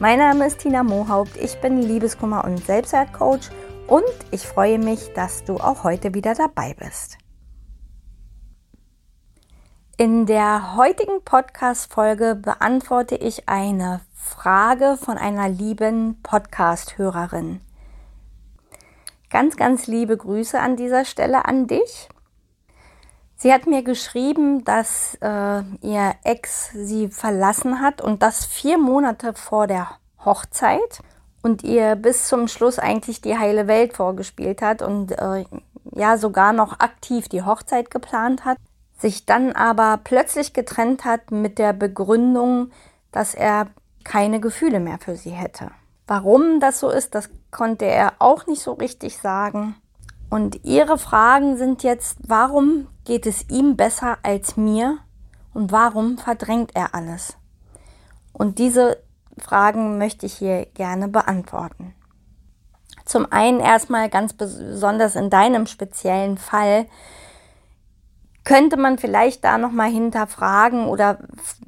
Mein Name ist Tina Mohaupt, ich bin Liebeskummer- und Selbstwertcoach und ich freue mich, dass du auch heute wieder dabei bist. In der heutigen Podcast-Folge beantworte ich eine Frage von einer lieben Podcast-Hörerin. Ganz, ganz liebe Grüße an dieser Stelle an dich. Sie hat mir geschrieben, dass äh, ihr Ex sie verlassen hat und das vier Monate vor der Hochzeit und ihr bis zum Schluss eigentlich die heile Welt vorgespielt hat und äh, ja sogar noch aktiv die Hochzeit geplant hat, sich dann aber plötzlich getrennt hat mit der Begründung, dass er keine Gefühle mehr für sie hätte. Warum das so ist, das konnte er auch nicht so richtig sagen. Und ihre Fragen sind jetzt, warum geht es ihm besser als mir und warum verdrängt er alles? Und diese Fragen möchte ich hier gerne beantworten. Zum einen erstmal ganz besonders in deinem speziellen Fall könnte man vielleicht da nochmal hinterfragen oder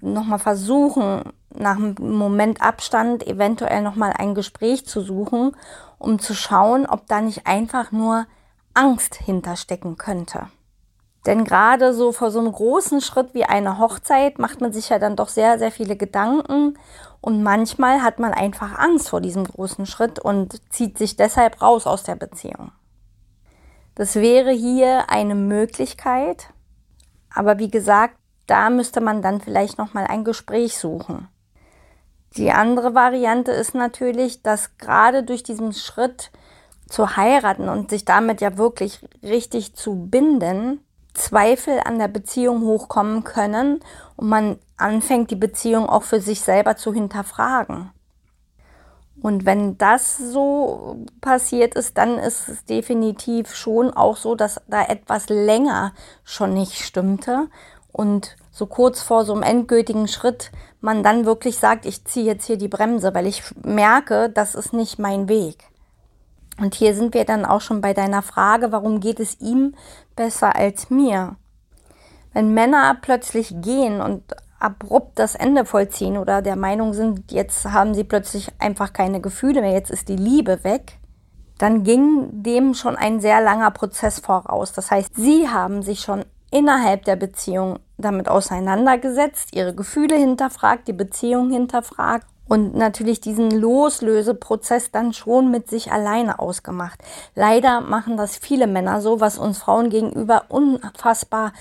nochmal versuchen, nach einem Moment Abstand eventuell nochmal ein Gespräch zu suchen, um zu schauen, ob da nicht einfach nur Angst hinterstecken könnte. Denn gerade so vor so einem großen Schritt wie eine Hochzeit macht man sich ja dann doch sehr, sehr viele Gedanken und manchmal hat man einfach Angst vor diesem großen Schritt und zieht sich deshalb raus aus der Beziehung. Das wäre hier eine Möglichkeit, aber wie gesagt, da müsste man dann vielleicht noch mal ein Gespräch suchen. Die andere Variante ist natürlich, dass gerade durch diesen Schritt zu heiraten und sich damit ja wirklich richtig zu binden, Zweifel an der Beziehung hochkommen können und man anfängt, die Beziehung auch für sich selber zu hinterfragen. Und wenn das so passiert ist, dann ist es definitiv schon auch so, dass da etwas länger schon nicht stimmte und so kurz vor so einem endgültigen Schritt man dann wirklich sagt, ich ziehe jetzt hier die Bremse, weil ich merke, das ist nicht mein Weg. Und hier sind wir dann auch schon bei deiner Frage, warum geht es ihm besser als mir? Wenn Männer plötzlich gehen und abrupt das Ende vollziehen oder der Meinung sind, jetzt haben sie plötzlich einfach keine Gefühle mehr, jetzt ist die Liebe weg, dann ging dem schon ein sehr langer Prozess voraus. Das heißt, sie haben sich schon innerhalb der Beziehung damit auseinandergesetzt, ihre Gefühle hinterfragt, die Beziehung hinterfragt und natürlich diesen Loslöseprozess dann schon mit sich alleine ausgemacht. Leider machen das viele Männer so, was uns Frauen gegenüber unfassbar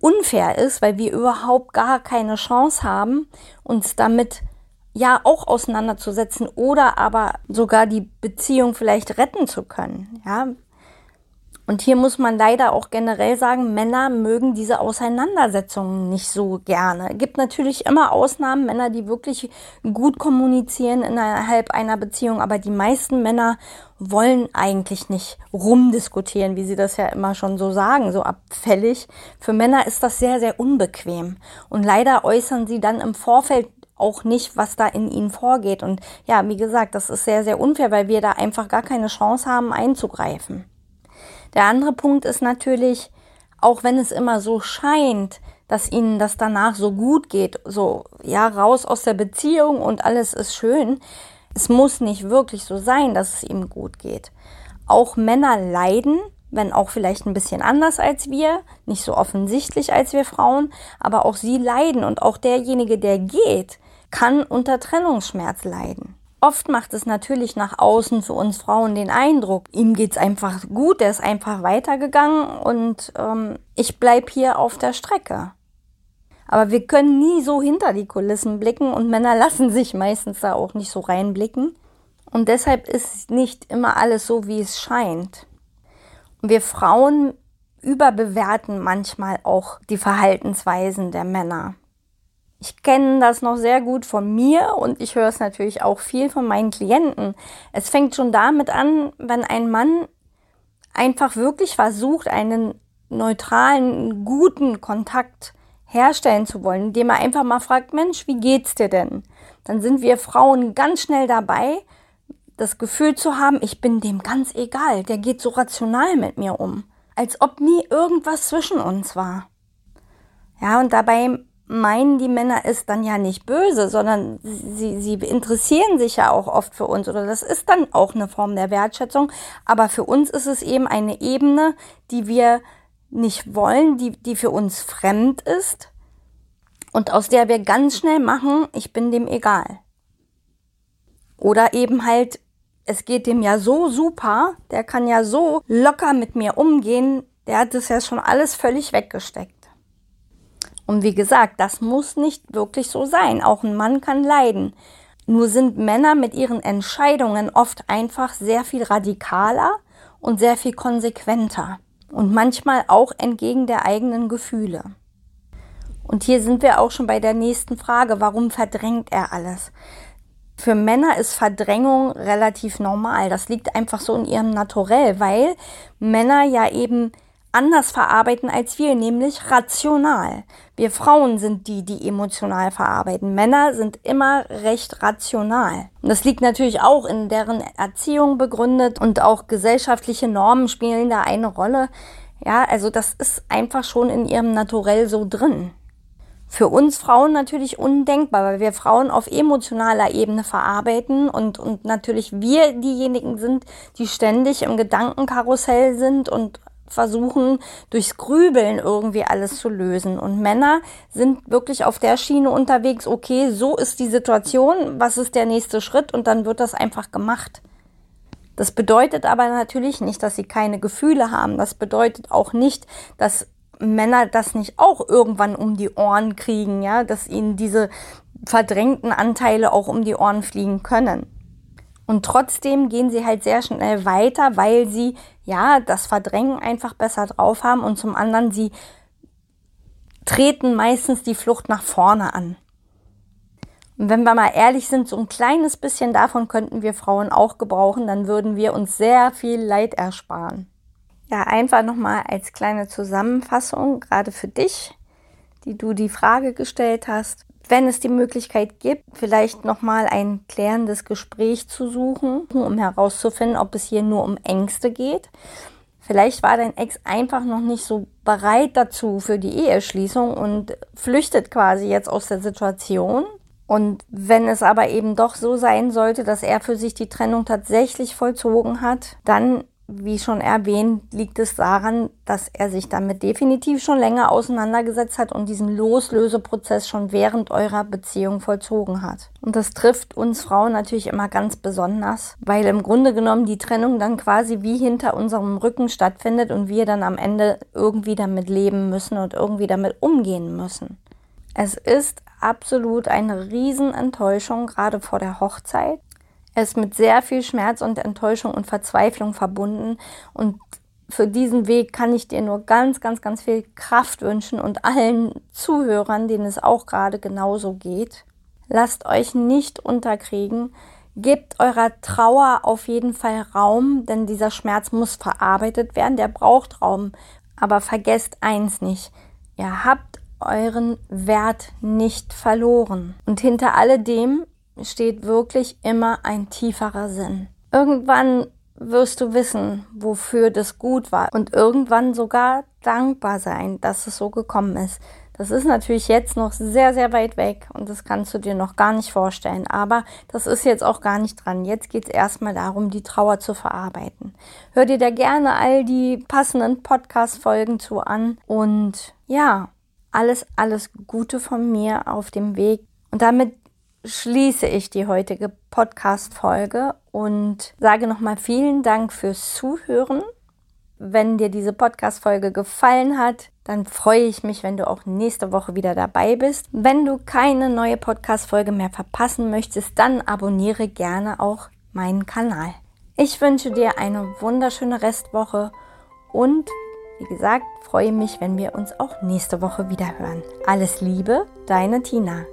unfair ist, weil wir überhaupt gar keine Chance haben, uns damit ja auch auseinanderzusetzen oder aber sogar die Beziehung vielleicht retten zu können. Ja, und hier muss man leider auch generell sagen, Männer mögen diese Auseinandersetzungen nicht so gerne. Es gibt natürlich immer Ausnahmen, Männer, die wirklich gut kommunizieren innerhalb einer Beziehung, aber die meisten Männer wollen eigentlich nicht rumdiskutieren, wie sie das ja immer schon so sagen, so abfällig. Für Männer ist das sehr, sehr unbequem. Und leider äußern sie dann im Vorfeld auch nicht, was da in ihnen vorgeht. Und ja, wie gesagt, das ist sehr, sehr unfair, weil wir da einfach gar keine Chance haben einzugreifen. Der andere Punkt ist natürlich, auch wenn es immer so scheint, dass ihnen das danach so gut geht, so ja raus aus der Beziehung und alles ist schön, es muss nicht wirklich so sein, dass es ihm gut geht. Auch Männer leiden, wenn auch vielleicht ein bisschen anders als wir, nicht so offensichtlich als wir Frauen, aber auch sie leiden und auch derjenige, der geht, kann unter Trennungsschmerz leiden. Oft macht es natürlich nach außen für uns Frauen den Eindruck, ihm geht's einfach gut, er ist einfach weitergegangen und ähm, ich bleib hier auf der Strecke. Aber wir können nie so hinter die Kulissen blicken und Männer lassen sich meistens da auch nicht so reinblicken. Und deshalb ist nicht immer alles so, wie es scheint. Und wir Frauen überbewerten manchmal auch die Verhaltensweisen der Männer. Ich kenne das noch sehr gut von mir und ich höre es natürlich auch viel von meinen Klienten. Es fängt schon damit an, wenn ein Mann einfach wirklich versucht, einen neutralen, guten Kontakt herstellen zu wollen, indem er einfach mal fragt, Mensch, wie geht's dir denn? Dann sind wir Frauen ganz schnell dabei, das Gefühl zu haben, ich bin dem ganz egal, der geht so rational mit mir um, als ob nie irgendwas zwischen uns war. Ja, und dabei meinen die Männer es dann ja nicht böse, sondern sie, sie interessieren sich ja auch oft für uns oder das ist dann auch eine Form der Wertschätzung. Aber für uns ist es eben eine Ebene, die wir nicht wollen, die, die für uns fremd ist und aus der wir ganz schnell machen, ich bin dem egal. Oder eben halt, es geht dem ja so super, der kann ja so locker mit mir umgehen, der hat das ja schon alles völlig weggesteckt. Und wie gesagt, das muss nicht wirklich so sein. Auch ein Mann kann leiden. Nur sind Männer mit ihren Entscheidungen oft einfach sehr viel radikaler und sehr viel konsequenter. Und manchmal auch entgegen der eigenen Gefühle. Und hier sind wir auch schon bei der nächsten Frage. Warum verdrängt er alles? Für Männer ist Verdrängung relativ normal. Das liegt einfach so in ihrem Naturell, weil Männer ja eben anders verarbeiten als wir, nämlich rational. Wir Frauen sind die, die emotional verarbeiten. Männer sind immer recht rational. Und das liegt natürlich auch in deren Erziehung begründet und auch gesellschaftliche Normen spielen da eine Rolle. Ja, also das ist einfach schon in ihrem Naturell so drin. Für uns Frauen natürlich undenkbar, weil wir Frauen auf emotionaler Ebene verarbeiten und, und natürlich wir diejenigen sind, die ständig im Gedankenkarussell sind und versuchen, durchs Grübeln irgendwie alles zu lösen. Und Männer sind wirklich auf der Schiene unterwegs, okay, so ist die Situation, was ist der nächste Schritt und dann wird das einfach gemacht. Das bedeutet aber natürlich nicht, dass sie keine Gefühle haben. Das bedeutet auch nicht, dass Männer das nicht auch irgendwann um die Ohren kriegen, ja, dass ihnen diese verdrängten Anteile auch um die Ohren fliegen können. Und trotzdem gehen sie halt sehr schnell weiter, weil sie ja das Verdrängen einfach besser drauf haben und zum anderen sie treten meistens die Flucht nach vorne an. Und wenn wir mal ehrlich sind, so ein kleines bisschen davon könnten wir Frauen auch gebrauchen, dann würden wir uns sehr viel Leid ersparen. Ja, einfach nochmal als kleine Zusammenfassung, gerade für dich, die du die Frage gestellt hast wenn es die Möglichkeit gibt, vielleicht nochmal ein klärendes Gespräch zu suchen, um herauszufinden, ob es hier nur um Ängste geht. Vielleicht war dein Ex einfach noch nicht so bereit dazu für die Eheschließung und flüchtet quasi jetzt aus der Situation. Und wenn es aber eben doch so sein sollte, dass er für sich die Trennung tatsächlich vollzogen hat, dann wie schon erwähnt, liegt es daran, dass er sich damit definitiv schon länger auseinandergesetzt hat und diesen Loslöseprozess schon während eurer Beziehung vollzogen hat. Und das trifft uns Frauen natürlich immer ganz besonders, weil im Grunde genommen die Trennung dann quasi wie hinter unserem Rücken stattfindet und wir dann am Ende irgendwie damit leben müssen und irgendwie damit umgehen müssen. Es ist absolut eine Riesenenttäuschung, gerade vor der Hochzeit. Er ist mit sehr viel Schmerz und Enttäuschung und Verzweiflung verbunden und für diesen Weg kann ich dir nur ganz, ganz, ganz viel Kraft wünschen und allen Zuhörern, denen es auch gerade genauso geht. Lasst euch nicht unterkriegen. Gebt eurer Trauer auf jeden Fall Raum, denn dieser Schmerz muss verarbeitet werden, der braucht Raum. Aber vergesst eins nicht, ihr habt euren Wert nicht verloren. Und hinter alledem steht wirklich immer ein tieferer Sinn. Irgendwann wirst du wissen, wofür das gut war und irgendwann sogar dankbar sein, dass es so gekommen ist. Das ist natürlich jetzt noch sehr, sehr weit weg und das kannst du dir noch gar nicht vorstellen. Aber das ist jetzt auch gar nicht dran. Jetzt geht es erstmal darum, die Trauer zu verarbeiten. Hör dir da gerne all die passenden Podcast-Folgen zu an und ja, alles, alles Gute von mir auf dem Weg. Und damit schließe ich die heutige Podcast-Folge und sage nochmal vielen Dank fürs Zuhören. Wenn dir diese Podcast-Folge gefallen hat, dann freue ich mich, wenn du auch nächste Woche wieder dabei bist. Wenn du keine neue Podcast-Folge mehr verpassen möchtest, dann abonniere gerne auch meinen Kanal. Ich wünsche dir eine wunderschöne Restwoche und wie gesagt, freue mich, wenn wir uns auch nächste Woche wieder hören. Alles Liebe, deine Tina.